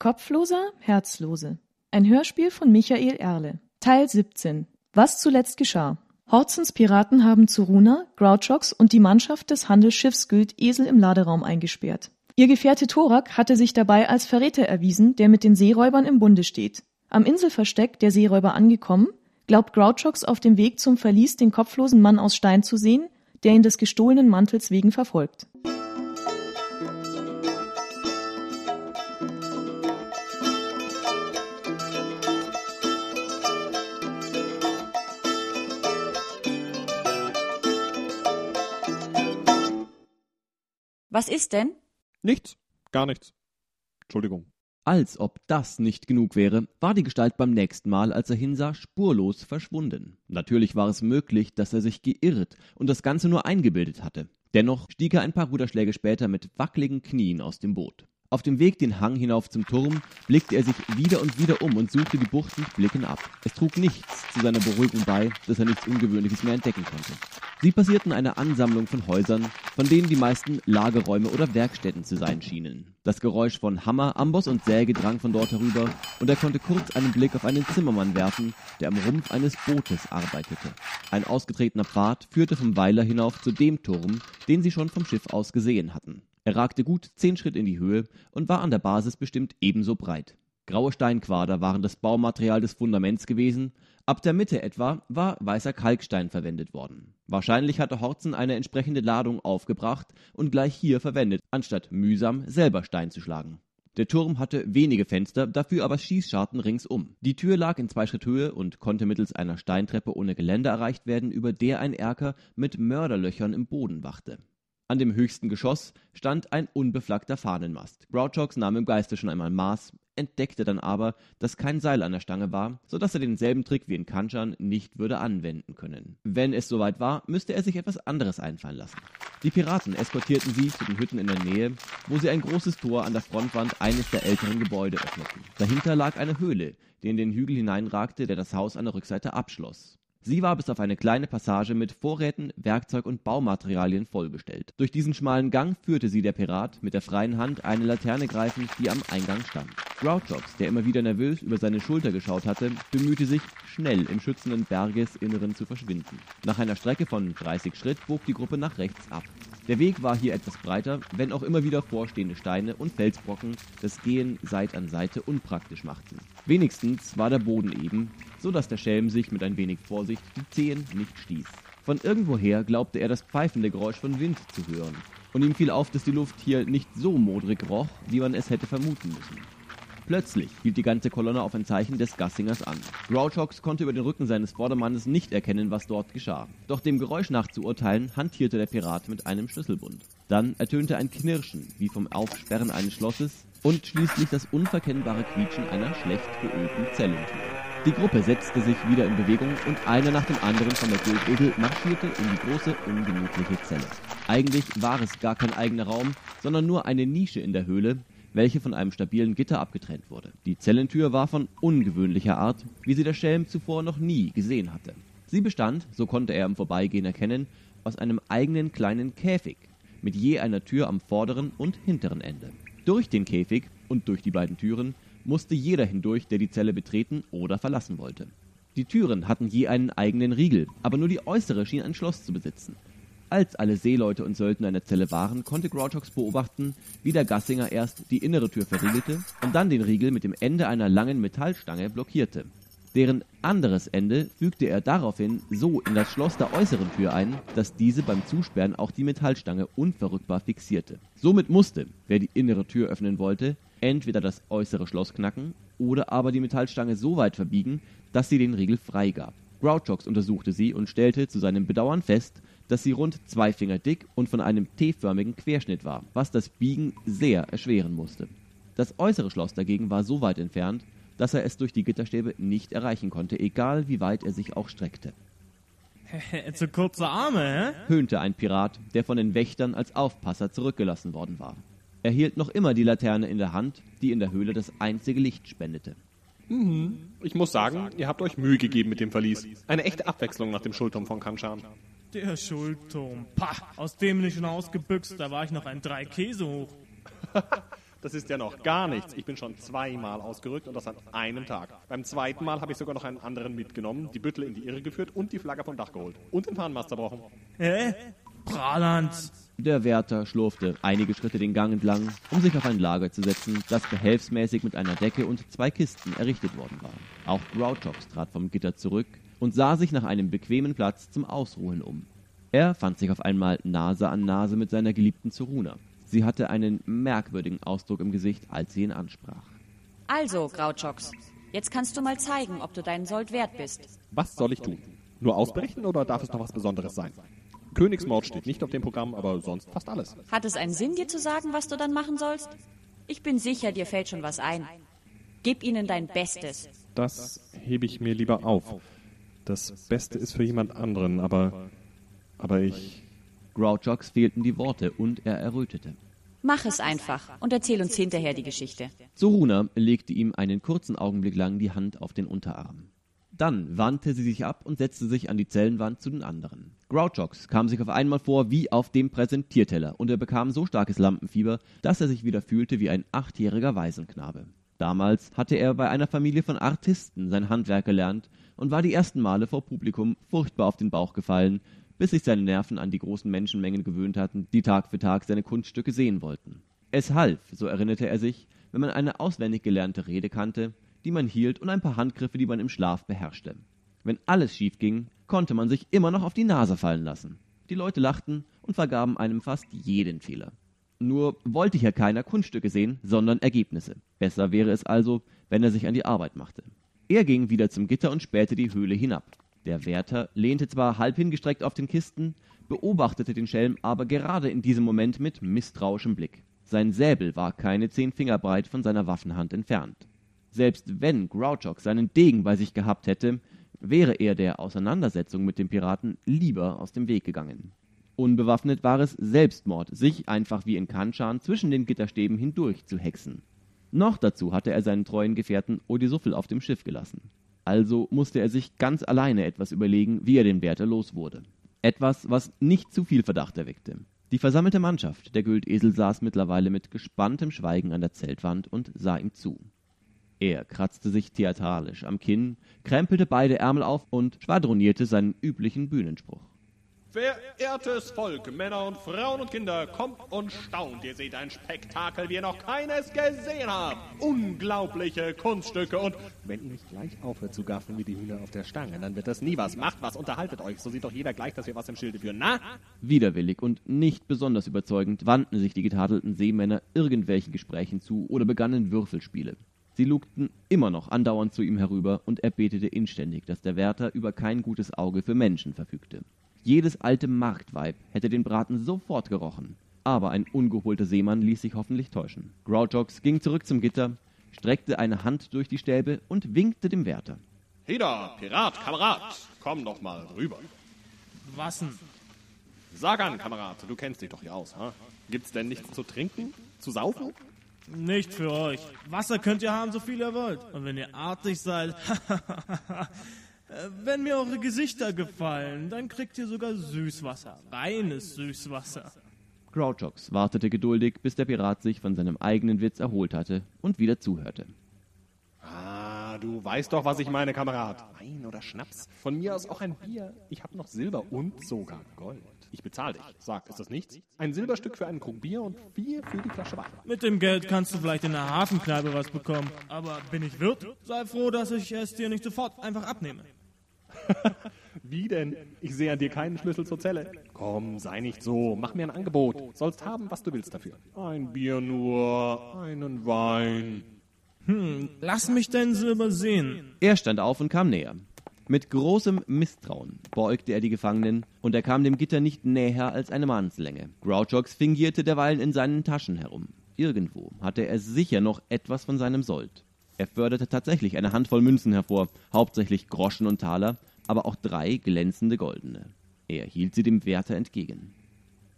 Kopfloser, Herzlose. Ein Hörspiel von Michael Erle. Teil 17. Was zuletzt geschah. Horzens Piraten haben Zuruna, Grouchox und die Mannschaft des Handelsschiffs Güld Esel im Laderaum eingesperrt. Ihr Gefährte Thorak hatte sich dabei als Verräter erwiesen, der mit den Seeräubern im Bunde steht. Am Inselversteck der Seeräuber angekommen, glaubt Grouchox auf dem Weg zum Verlies den kopflosen Mann aus Stein zu sehen, der ihn des gestohlenen Mantels wegen verfolgt. Was ist denn? Nichts, gar nichts. Entschuldigung. Als ob das nicht genug wäre, war die Gestalt beim nächsten Mal, als er hinsah, spurlos verschwunden. Natürlich war es möglich, dass er sich geirrt und das Ganze nur eingebildet hatte. Dennoch stieg er ein paar Ruderschläge später mit wackeligen Knien aus dem Boot. Auf dem Weg den Hang hinauf zum Turm blickte er sich wieder und wieder um und suchte die Bucht mit Blicken ab. Es trug nichts zu seiner Beruhigung bei, dass er nichts Ungewöhnliches mehr entdecken konnte. Sie passierten eine Ansammlung von Häusern, von denen die meisten Lagerräume oder Werkstätten zu sein schienen. Das Geräusch von Hammer, Amboss und Säge drang von dort herüber, und er konnte kurz einen Blick auf einen Zimmermann werfen, der am Rumpf eines Bootes arbeitete. Ein ausgetretener Pfad führte vom Weiler hinauf zu dem Turm, den sie schon vom Schiff aus gesehen hatten. Er ragte gut zehn Schritt in die Höhe und war an der Basis bestimmt ebenso breit. Graue Steinquader waren das Baumaterial des Fundaments gewesen, ab der Mitte etwa war weißer Kalkstein verwendet worden. Wahrscheinlich hatte Horzen eine entsprechende Ladung aufgebracht und gleich hier verwendet, anstatt mühsam selber Stein zu schlagen. Der Turm hatte wenige Fenster, dafür aber Schießscharten ringsum. Die Tür lag in zwei Schritt Höhe und konnte mittels einer Steintreppe ohne Geländer erreicht werden, über der ein Erker mit Mörderlöchern im Boden wachte. An dem höchsten Geschoss stand ein unbeflaggter Fahnenmast. Grouchox nahm im Geiste schon einmal Maß, entdeckte dann aber, dass kein Seil an der Stange war, so dass er denselben Trick wie in Kanchan nicht würde anwenden können. Wenn es soweit war, müsste er sich etwas anderes einfallen lassen. Die Piraten eskortierten sie zu den Hütten in der Nähe, wo sie ein großes Tor an der Frontwand eines der älteren Gebäude öffneten. Dahinter lag eine Höhle, die in den Hügel hineinragte, der das Haus an der Rückseite abschloss. Sie war bis auf eine kleine Passage mit Vorräten, Werkzeug und Baumaterialien vollgestellt. Durch diesen schmalen Gang führte sie der Pirat, mit der freien Hand eine Laterne greifend, die am Eingang stand. Grouchox, der immer wieder nervös über seine Schulter geschaut hatte, bemühte sich, schnell im schützenden Bergesinneren zu verschwinden. Nach einer Strecke von 30 Schritt bog die Gruppe nach rechts ab. Der Weg war hier etwas breiter, wenn auch immer wieder vorstehende Steine und Felsbrocken das Gehen Seit an Seite unpraktisch machten. Wenigstens war der Boden eben, so dass der Schelm sich mit ein wenig Vorsicht die Zehen nicht stieß. Von irgendwoher glaubte er das pfeifende Geräusch von Wind zu hören. Und ihm fiel auf, dass die Luft hier nicht so modrig roch, wie man es hätte vermuten müssen. Plötzlich hielt die ganze Kolonne auf ein Zeichen des Gassingers an. Grouchox konnte über den Rücken seines Vordermannes nicht erkennen, was dort geschah. Doch dem Geräusch nach zu urteilen, hantierte der Pirat mit einem Schlüsselbund. Dann ertönte ein Knirschen, wie vom Aufsperren eines Schlosses, und schließlich das unverkennbare Quietschen einer schlecht geölten Zellentür. Die Gruppe setzte sich wieder in Bewegung und einer nach dem anderen von der Guldegel marschierte in die große, ungemütliche Zelle. Eigentlich war es gar kein eigener Raum, sondern nur eine Nische in der Höhle, welche von einem stabilen Gitter abgetrennt wurde. Die Zellentür war von ungewöhnlicher Art, wie sie der Schelm zuvor noch nie gesehen hatte. Sie bestand, so konnte er im Vorbeigehen erkennen, aus einem eigenen kleinen Käfig, mit je einer Tür am vorderen und hinteren Ende. Durch den Käfig und durch die beiden Türen musste jeder hindurch, der die Zelle betreten oder verlassen wollte. Die Türen hatten je einen eigenen Riegel, aber nur die äußere schien ein Schloss zu besitzen. Als alle Seeleute und Söldner in der Zelle waren, konnte Grouchox beobachten, wie der Gassinger erst die innere Tür verriegelte und dann den Riegel mit dem Ende einer langen Metallstange blockierte. Deren anderes Ende fügte er daraufhin so in das Schloss der äußeren Tür ein, dass diese beim Zusperren auch die Metallstange unverrückbar fixierte. Somit musste, wer die innere Tür öffnen wollte, entweder das äußere Schloss knacken oder aber die Metallstange so weit verbiegen, dass sie den Riegel freigab. Grouchox untersuchte sie und stellte zu seinem Bedauern fest, dass sie rund zwei Finger dick und von einem T-förmigen Querschnitt war, was das Biegen sehr erschweren musste. Das äußere Schloss dagegen war so weit entfernt, dass er es durch die Gitterstäbe nicht erreichen konnte, egal wie weit er sich auch streckte. Zu kurze Arme, hä? höhnte ein Pirat, der von den Wächtern als Aufpasser zurückgelassen worden war. Er hielt noch immer die Laterne in der Hand, die in der Höhle das einzige Licht spendete. Mhm. Ich muss sagen, ihr habt euch Mühe gegeben mit dem Verlies. Eine echte Abwechslung nach dem Schulturm von Kanchan. Der Schulturm. Pah, aus dem bin ich schon ausgebüxt, da war ich noch ein drei Käse hoch. Das ist ja noch gar nichts. Ich bin schon zweimal ausgerückt und das an einem Tag. Beim zweiten Mal habe ich sogar noch einen anderen mitgenommen, die Büttel in die Irre geführt und die Flagge vom Dach geholt. Und den Fahnenmast zerbrochen. Hä? Pralanz. Der Wärter schlurfte einige Schritte den Gang entlang, um sich auf ein Lager zu setzen, das behelfsmäßig mit einer Decke und zwei Kisten errichtet worden war. Auch Grouchox trat vom Gitter zurück und sah sich nach einem bequemen Platz zum Ausruhen um. Er fand sich auf einmal Nase an Nase mit seiner geliebten Zuruna. Sie hatte einen merkwürdigen Ausdruck im Gesicht, als sie ihn ansprach. Also, Grouchox, jetzt kannst du mal zeigen, ob du deinen Sold wert bist. Was soll ich tun? Nur ausbrechen oder darf es noch was Besonderes sein? Königsmord steht nicht auf dem Programm, aber sonst fast alles. Hat es einen Sinn, dir zu sagen, was du dann machen sollst? Ich bin sicher, dir fällt schon was ein. Gib ihnen dein Bestes. Das hebe ich mir lieber auf. Das Beste ist für jemand anderen, aber. Aber ich. Grouchox fehlten die Worte und er errötete. Mach es einfach und erzähl uns hinterher die Geschichte. Soruna legte ihm einen kurzen Augenblick lang die Hand auf den Unterarm. Dann wandte sie sich ab und setzte sich an die Zellenwand zu den anderen. Grouchox kam sich auf einmal vor wie auf dem Präsentierteller und er bekam so starkes Lampenfieber, dass er sich wieder fühlte wie ein achtjähriger Waisenknabe. Damals hatte er bei einer Familie von Artisten sein Handwerk gelernt und war die ersten Male vor Publikum furchtbar auf den Bauch gefallen, bis sich seine Nerven an die großen Menschenmengen gewöhnt hatten, die Tag für Tag seine Kunststücke sehen wollten. Es half, so erinnerte er sich, wenn man eine auswendig gelernte Rede kannte, die man hielt und ein paar Handgriffe, die man im Schlaf beherrschte. Wenn alles schief ging, konnte man sich immer noch auf die Nase fallen lassen. Die Leute lachten und vergaben einem fast jeden Fehler. Nur wollte hier keiner Kunststücke sehen, sondern Ergebnisse. Besser wäre es also, wenn er sich an die Arbeit machte. Er ging wieder zum Gitter und spähte die Höhle hinab. Der Wärter lehnte zwar halb hingestreckt auf den Kisten, beobachtete den Schelm aber gerade in diesem Moment mit misstrauischem Blick. Sein Säbel war keine zehn Finger breit von seiner Waffenhand entfernt. Selbst wenn Grouchock seinen Degen bei sich gehabt hätte, wäre er der Auseinandersetzung mit dem Piraten lieber aus dem Weg gegangen. Unbewaffnet war es Selbstmord, sich einfach wie in Kanchan zwischen den Gitterstäben hindurch zu hexen. Noch dazu hatte er seinen treuen Gefährten Odisuffel auf dem Schiff gelassen. Also musste er sich ganz alleine etwas überlegen, wie er den Wärter los wurde. Etwas, was nicht zu viel Verdacht erweckte. Die versammelte Mannschaft der Güldesel saß mittlerweile mit gespanntem Schweigen an der Zeltwand und sah ihm zu. Er kratzte sich theatralisch am Kinn, krempelte beide Ärmel auf und schwadronierte seinen üblichen Bühnenspruch. Verehrtes Volk, Männer und Frauen und Kinder, kommt und staunt. Ihr seht ein Spektakel, wie ihr noch keines gesehen habt. Unglaubliche Kunststücke und wenn ihr nicht gleich aufhört zu gaffen wie die Hühner auf der Stange, dann wird das nie was. Macht was, unterhaltet euch. So sieht doch jeder gleich, dass wir was im Schilde führen, na? Widerwillig und nicht besonders überzeugend wandten sich die getadelten Seemänner irgendwelchen Gesprächen zu oder begannen Würfelspiele. Sie lugten immer noch andauernd zu ihm herüber und er betete inständig, dass der Wärter über kein gutes Auge für Menschen verfügte. Jedes alte Marktweib hätte den Braten sofort gerochen. Aber ein ungeholter Seemann ließ sich hoffentlich täuschen. Grouchox ging zurück zum Gitter, streckte eine Hand durch die Stäbe und winkte dem Wärter. Heda, Pirat, Kamerad, komm doch mal rüber. Was denn? Sag an, Kamerad, du kennst dich doch hier aus, ha? Gibt's denn nichts zu trinken? Zu saufen? Nicht für euch. Wasser könnt ihr haben, so viel ihr wollt. Und wenn ihr artig seid, wenn mir eure Gesichter gefallen, dann kriegt ihr sogar Süßwasser. Reines Süßwasser. Grouchox wartete geduldig, bis der Pirat sich von seinem eigenen Witz erholt hatte und wieder zuhörte. Ah, du weißt doch, was ich meine, Kamerad. Wein oder Schnaps? Von mir aus auch ein Bier. Ich hab noch Silber und sogar Gold. Ich bezahle dich. Sag, ist das nichts? Ein Silberstück für einen Krug Bier und vier für die Flasche Wein. Mit dem Geld kannst du vielleicht in der Hafenkneipe was bekommen. Aber bin ich Wirt? Sei froh, dass ich es dir nicht sofort einfach abnehme. Wie denn? Ich sehe an dir keinen Schlüssel zur Zelle. Komm, sei nicht so. Mach mir ein Angebot. Sollst haben, was du willst dafür. Ein Bier nur, einen Wein. Hm, lass mich dein Silber sehen. Er stand auf und kam näher. Mit großem Misstrauen beugte er die Gefangenen, und er kam dem Gitter nicht näher als eine Mannslänge. Grouchox fingierte derweilen in seinen Taschen herum. Irgendwo hatte er sicher noch etwas von seinem Sold. Er förderte tatsächlich eine Handvoll Münzen hervor, hauptsächlich Groschen und Taler, aber auch drei glänzende goldene. Er hielt sie dem Wärter entgegen.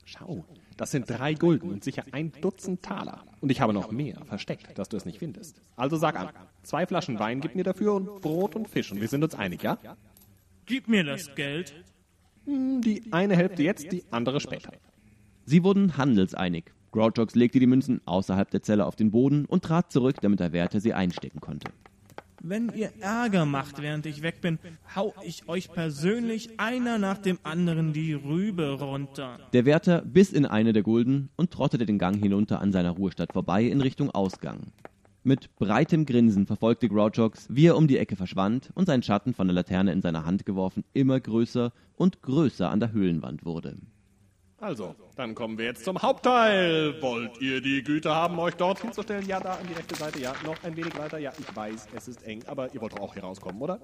Schau, das sind drei Gulden und sicher ein Dutzend Taler. Und ich habe noch mehr versteckt, dass du es nicht findest. Also sag an, zwei Flaschen Wein gib mir dafür und Brot und Fisch und wir sind uns einig, ja? Gib mir das Geld. Hm, Die eine Hälfte jetzt, die andere später. Sie wurden handelseinig, Grouchox legte die Münzen außerhalb der Zelle auf den Boden und trat zurück, damit der Wärter sie einstecken konnte. Wenn ihr Ärger macht, während ich weg bin, hau ich euch persönlich einer nach dem anderen die Rübe runter. Der Wärter biss in eine der Gulden und trottete den Gang hinunter an seiner Ruhestadt vorbei in Richtung Ausgang. Mit breitem Grinsen verfolgte Grouchox, wie er um die Ecke verschwand und sein Schatten von der Laterne in seiner Hand geworfen immer größer und größer an der Höhlenwand wurde. Also, dann kommen wir jetzt zum Hauptteil. Wollt ihr die Güte haben, euch dort hinzustellen? Ja, da an die rechte Seite. Ja, noch ein wenig weiter. Ja, ich weiß, es ist eng, aber ihr wollt doch auch hier rauskommen, oder?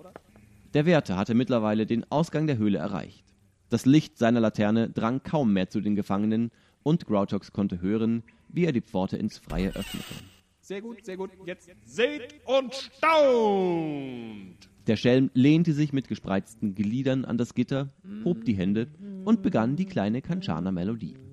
Der Wärter hatte mittlerweile den Ausgang der Höhle erreicht. Das Licht seiner Laterne drang kaum mehr zu den Gefangenen und Grouchox konnte hören, wie er die Pforte ins Freie öffnete. Sehr gut, sehr gut. Jetzt seht und staunt! Der Schelm lehnte sich mit gespreizten Gliedern an das Gitter, hob die Hände und begann die kleine Kanchana-Melodie.